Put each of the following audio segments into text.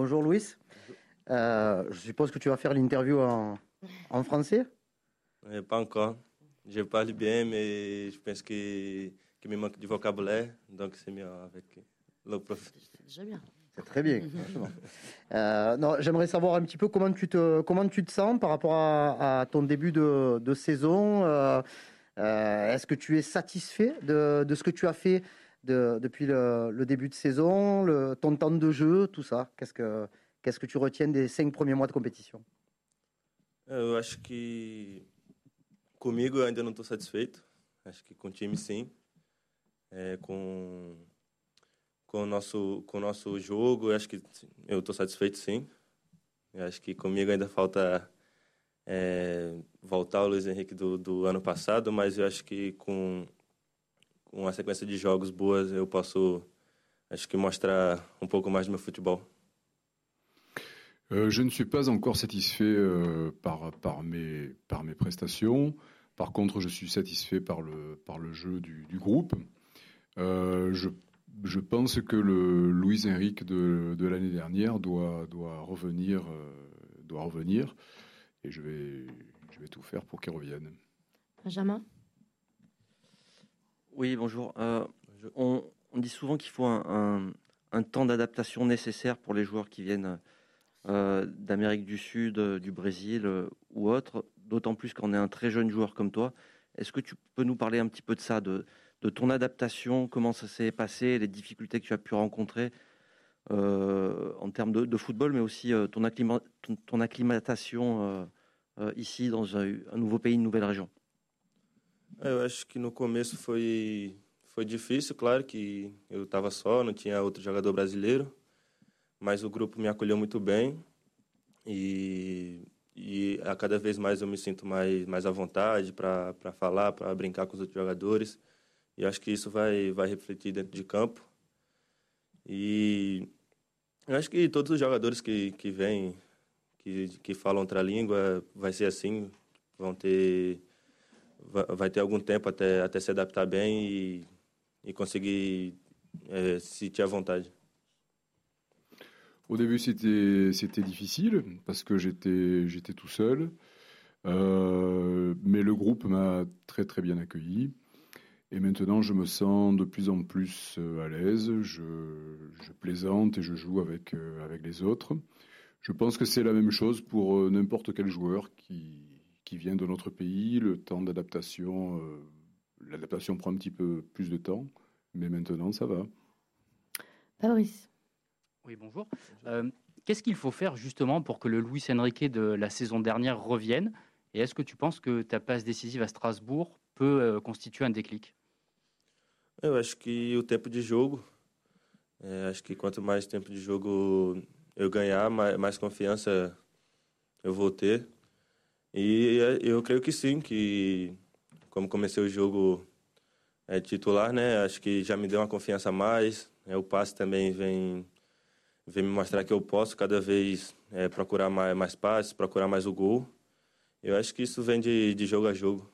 Bonjour Louis. Euh, je suppose que tu vas faire l'interview en, en français? Pas encore. Je parle bien, mais je pense que, que me manque du vocabulaire, donc c'est mieux avec le prof. C'est déjà bien. C'est très bien. euh, non, j'aimerais savoir un petit peu comment tu te, comment tu te sens par rapport à, à ton début de, de saison. Euh, euh, Est-ce que tu es satisfait de, de, ce que tu as fait de, depuis le, début de saison, le, ton temps de jeu, tout ça Qu'est-ce que que tu retiens des cinq premiers mois de compétition? Eu acho que comigo eu ainda não estou satisfeito. Acho que com o time sim. É, com com o nosso com o nosso jogo, eu acho que eu estou satisfeito sim. Eu acho que comigo ainda falta é, voltar o Luiz Henrique do, do ano passado, mas eu que uma sequência de jogos boas eu posso acho que mostrar um pouco mais do meu futebol. Euh, je ne suis pas encore satisfait euh, par, par, mes, par mes prestations. Par contre, je suis satisfait par le, par le jeu du, du groupe. Euh, je, je, pense que le Luis Enrique de, de l'année dernière doit, doit, revenir, euh, doit revenir. Et je vais, je vais tout faire pour qu'il revienne. Benjamin? Oui, bonjour. Euh, on, on, dit souvent qu'il faut un, un, un temps d'adaptation nécessaire pour les joueurs qui viennent euh, d'Amérique du Sud, euh, du Brésil euh, ou autre, d'autant plus qu'on est un très jeune joueur comme toi. Est-ce que tu peux nous parler un petit peu de ça, de, de ton adaptation, comment ça s'est passé, les difficultés que tu as pu rencontrer en termes de, de, football, mais aussi ton, acclima, ton, ton, acclimatation ici dans un, un, nouveau pays, une nouvelle région? Eu acho que no começo foi, foi difícil, claro que eu estava só, não tinha outro jogador brasileiro. mas o grupo me acolheu muito bem e, e a cada vez mais eu me sinto mais, mais à vontade para falar, para brincar com os outros jogadores. E acho que isso vai, vai refletir dentro de campo. E eu acho que todos os jogadores que, que vêm, que, que falam outra língua, vai ser assim, vão ter vai ter algum tempo até, até se adaptar bem e, e conseguir se sentir à. Au début, c'était difficile parce que j'étais tout seul, euh, mais le groupe m'a très très bien accueilli. Et maintenant, je me sens de plus en plus euh, à l'aise. Je, je, plaisante et je joue avec euh, avec les autres. Je pense que c'est la même chose pour n'importe quel joueur qui qui vient de notre pays. Le temps d'adaptation, euh, l'adaptation prend un petit peu plus de temps, mais maintenant, ça va. Fabrice. Oui, bonjour. Euh, Qu'est-ce qu'il faut faire justement pour que le Luis Enrique de la saison dernière revienne? Et est-ce que tu penses que ta passe décisive à Strasbourg peut euh, constituer un déclic? Eu acho que o tempo de jogo, é, acho que quanto mais tempo de jogo eu ganhar, mais, mais confiança eu vou ter. E eu creio que sim, que como comecei o jogo é, titular, né, acho que já me deu uma confiança a mais. É, o passe também vem vem me mostrar que eu posso cada vez é, procurar mais, mais passes, procurar mais o gol. Eu acho que isso vem de, de jogo a jogo.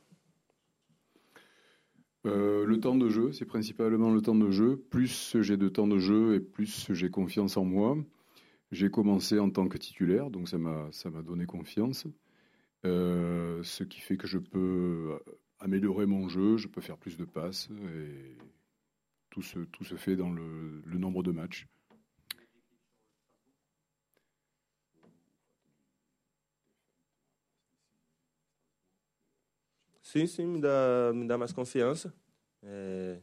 Euh, le temps de jeu, c'est principalement le temps de jeu. Plus j'ai de temps de jeu et plus j'ai confiance en moi. J'ai commencé en tant que titulaire, donc ça m'a donné confiance. Euh, ce qui fait que je peux améliorer mon jeu, je peux faire plus de passes et tout se, tout se fait dans le, le nombre de matchs. Sim, sim, me dá, me dá mais confiança. É,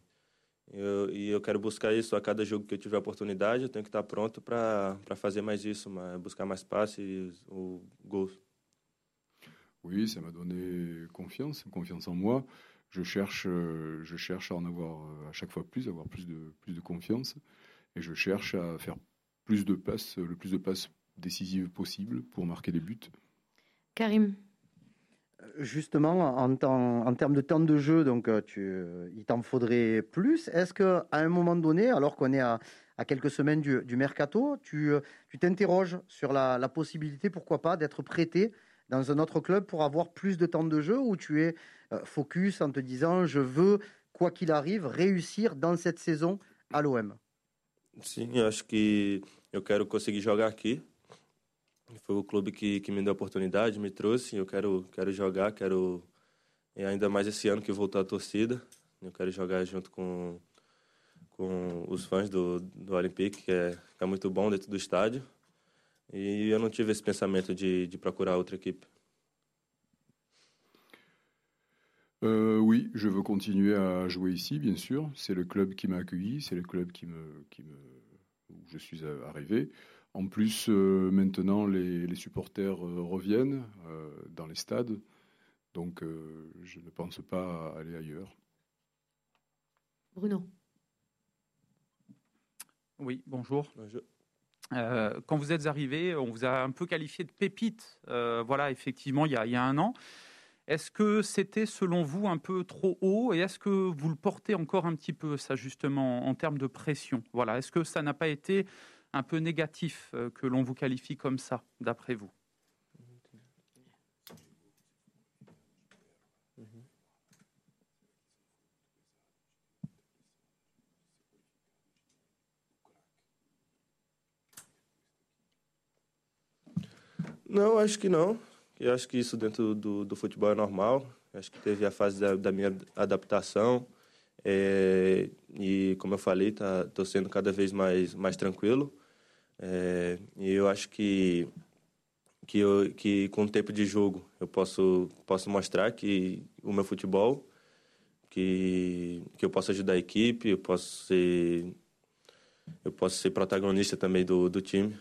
eu, e eu quero buscar isso a cada jogo que eu tiver oportunidade. Eu tenho que estar pronto para fazer mais isso, buscar mais passes ou gols. Oui, ça m'a donné confiance, confiance en moi. Je cherche, je cherche à en avoir à chaque fois plus, avoir plus de, plus de confiance. Et je cherche à faire plus de passes, le plus de passes décisives possible pour marquer des buts. Karim Justement, en, temps, en, termes de temps de jeu, donc tu, il t'en faudrait plus. Est-ce qu'à un moment donné, alors qu'on est à, à, quelques semaines du, du mercato, tu t'interroges sur la, la, possibilité, pourquoi pas, d'être prêté dans un autre club pour avoir plus de temps de jeu ou tu es focus en te disant je veux, quoi qu'il arrive, réussir dans cette saison à l'OM Sim, eu acho que eu quero conseguir jogar aqui. Foi o clube que, que me deu a oportunidade, me trouxe. Eu quero, quero jogar, quero. E ainda mais esse ano que voltou a torcida. Eu quero jogar junto com, com os fãs do, do Olympique, que é, que é muito bom dentro do estádio. E eu não tive esse pensamento de, de procurar outra equipe. Euh, oui, je veux continuer à jouer ici, bien sûr. C'est le club qui m'a accueilli, c'est le club qui me, qui me, où je suis arrivé. En plus, euh, maintenant, les, les supporters euh, reviennent euh, dans les stades, donc euh, je ne pense pas aller ailleurs. Bruno. Oui, bonjour. Bonjour. Euh, quand vous êtes arrivé, on vous a un peu qualifié de pépite, euh, voilà, effectivement, il y, a, un an. Est-ce que c'était, selon vous, un peu trop haut? Et est-ce que vous le portez encore un petit peu, ça, justement, en termes de pression? Voilà. Est-ce que ça n'a pas été un peu négatif euh, que l'on vous qualifie comme ça, d'après vous? Não, acho que não. Eu acho que isso dentro do, do futebol é normal. Eu acho que teve a fase da, da minha adaptação. É, e, como eu falei, tá, tô sendo cada vez mais, mais tranquilo. É, e eu acho que, que, eu, que com o tempo de jogo eu posso, posso mostrar que o meu futebol, que, que eu posso ajudar a equipe, eu posso ser, eu posso ser protagonista também do, do time.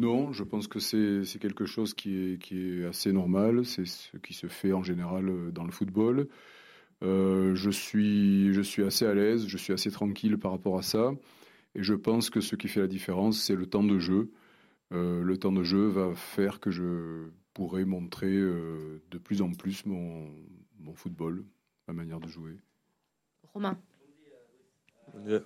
Non, je pense que c'est quelque chose qui est, qui est assez normal. C'est ce qui se fait en général euh, dans le football. Euh, je, suis, je suis assez à l'aise, je suis assez tranquille par rapport à ça. Et je pense que ce qui fait la différence, c'est le temps de jeu. Euh, le temps de jeu va faire que je pourrai montrer euh, de plus en plus mon, mon football, ma manière de jouer. Romain. Yeah.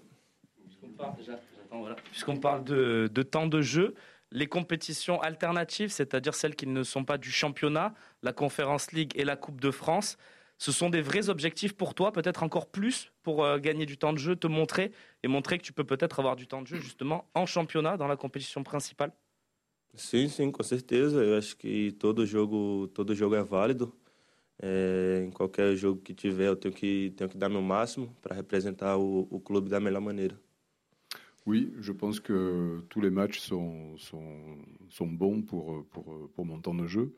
Puisqu'on parle, déjà, j'attends, voilà. Puisqu'on parle de, de temps de jeu, les compétitions alternatives, c'est-à-dire celles qui ne sont pas du championnat, la Conférence League et la Coupe de France, ce sont des vrais objectifs pour toi, peut-être encore plus pour euh, gagner du temps de jeu, te montrer et montrer que tu peux peut-être avoir du temps de jeu justement en championnat, dans la compétition principale Sim, sim, com certeza. Eu acho que todo jogo, todo jogo é válido. É, em qualquer jogo que tiver, eu tenho que, tenho que dar meu máximo para representar o, o clube da melhor maneira. Oui, je pense que tous les matchs sont, sont, sont bons pour, pour, pour mon temps de jeu.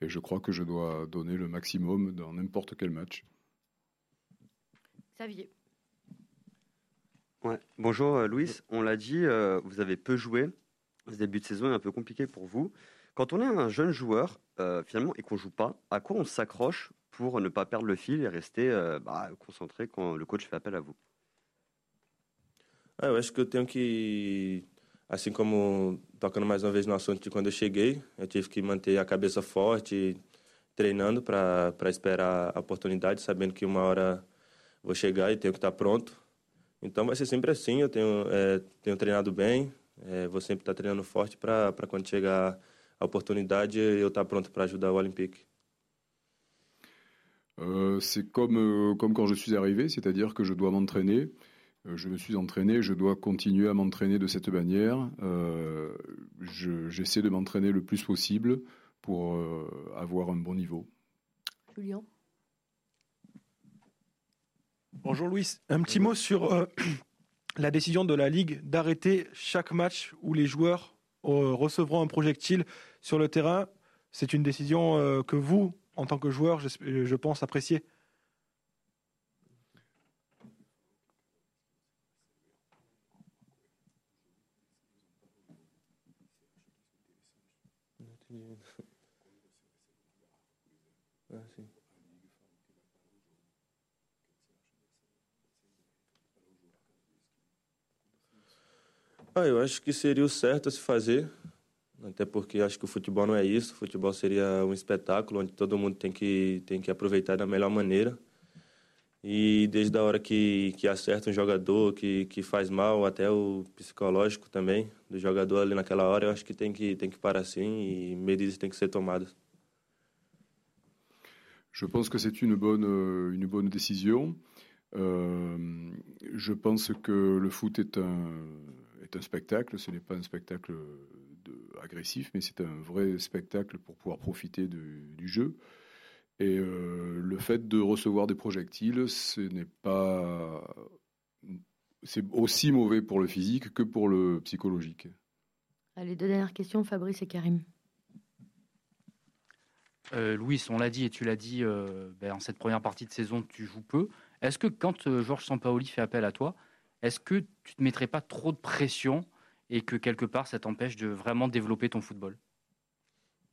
Et je crois que je dois donner le maximum dans n'importe quel match. Xavier. Ouais. Bonjour euh, Louis, on l'a dit, euh, vous avez peu joué. Ce début de saison est un peu compliqué pour vous. Quand on est un jeune joueur, euh, finalement, et qu'on joue pas, à quoi on s'accroche pour ne pas perdre le fil et rester euh, bah, concentré quand le coach fait appel à vous? Ah, eu acho que eu tenho que, assim como tocando mais uma vez no assunto de quando eu cheguei, eu tive que manter a cabeça forte, treinando para esperar a oportunidade, sabendo que uma hora vou chegar e tenho que estar pronto. Então vai ser sempre assim. Eu tenho, é, tenho treinado bem, é, vou sempre estar treinando forte para quando chegar a oportunidade eu estar pronto para ajudar o Olympique. Euh, c'est comme, euh, comme quand je suis arrivé, c'est-à-dire que je dois m'entraîner. Euh, je me suis entraîné, je dois continuer à m'entraîner de cette manière. Euh, je- J'essaie de m'entraîner le plus possible pour euh, avoir un bon niveau. Julien? Bonjour Louis, un petit mot sur euh, la décision de la Ligue d'arrêter chaque match où les joueurs euh, recevront un projectile sur le terrain. C'est une décision euh, que vous, en tant que joueur, je, je pense apprécier. Sim. Ah, eu acho que seria o certo a se fazer, até porque acho que o futebol não é isso. O futebol seria um espetáculo onde todo mundo tem que, tem que aproveitar da melhor maneira. E desde a hora que, que acerta um jogador, que, que faz mal, até o psicológico também do jogador ali naquela hora, eu acho que tem que, tem que parar assim e medidas têm que ser tomadas. Je pense que c'est une bonne, euh, une bonne décision. Euh, je pense que le foot est un, est un spectacle. Ce n'est pas un spectacle agressif, mais c'est un vrai spectacle pour pouvoir profiter du jeu. Et euh, le fait de recevoir des projectiles, ce n'est pas. C'est aussi mauvais pour le physique que pour le psychologique. Allez, deux dernières questions, Fabrice et Karim. Euh, Louis, on l'a dit et tu l'as dit, euh, ben, en cette première partie de saison, tu joues peu. Est-ce que quand euh, Georges Sampaoli fait appel à toi, est-ce que tu ne mettrais pas trop de pression et que quelque part ça t'empêche de vraiment développer ton football?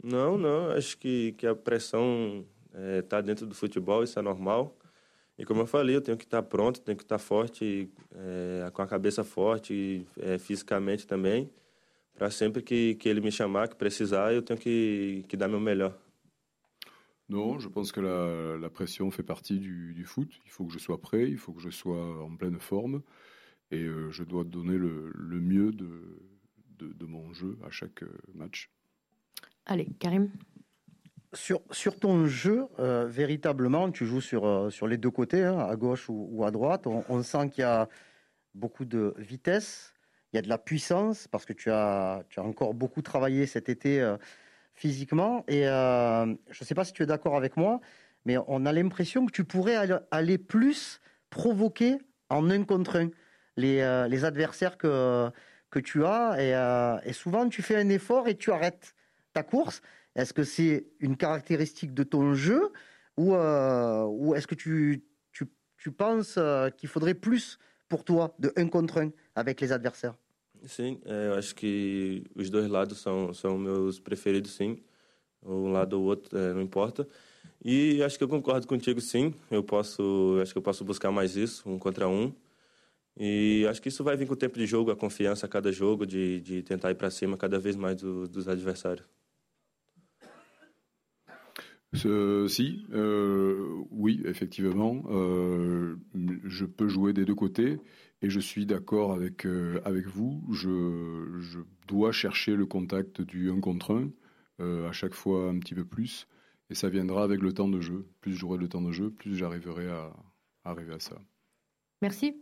Non, non, acho que, que a pressão está dentro do futebol, isso é normal. E como eu falei, eu tenho que estar pronto, tenho que estar forte, é, com a cabeça forte, é, fisicamente também, para sempre que, que ele me chamar, que precisar, eu tenho que, que dar meu melhor. Non, je pense que la, la pression fait partie du, du, foot. Il faut que je sois prêt, il faut que je sois en pleine forme et euh, je dois donner le, le mieux de, de, de, mon jeu à chaque euh, match. Allez, Karim sur, sur ton jeu, euh, véritablement, tu joues sur, euh, sur les deux côtés, hein, à gauche ou, ou, à droite. On, on sent qu'il y a beaucoup de vitesse, il y a de la puissance, parce que tu as, tu as encore beaucoup travaillé cet été euh, physiquement. Et euh, je ne sais pas si tu es d'accord avec moi, mais on a l'impression que tu pourrais aller plus provoquer en un contre un les, euh, les adversaires que, que tu as. Et, euh, et, souvent, tu fais un effort et tu arrêtes ta course. Est-ce que c'est une caractéristique de ton jeu ou, ou est-ce que tu, tu, tu penses qu'il faudrait plus pour toi de un contre un avec les adversaires? Sim, é, eu acho que os dois lados são, são meus preferidos, sim. Um lado ou outro, é, não importa. E acho que eu concordo contigo, sim. Eu posso, acho que eu posso buscar mais isso, um contra um. E acho que isso vai vir com o tempo de jogo, a confiança a cada jogo, de, de tentar ir para cima cada vez mais do, dos adversários. Euh, si, euh, oui, effectivement, euh, je peux jouer des deux côtés et je suis d'accord avec, euh, avec vous. Je, je, dois chercher le contact du 1 contre 1, euh, à chaque fois un petit peu plus, et ça viendra avec le temps de jeu. Plus j'aurai le temps de jeu, plus j'arriverai à, à arriver à ça. Merci.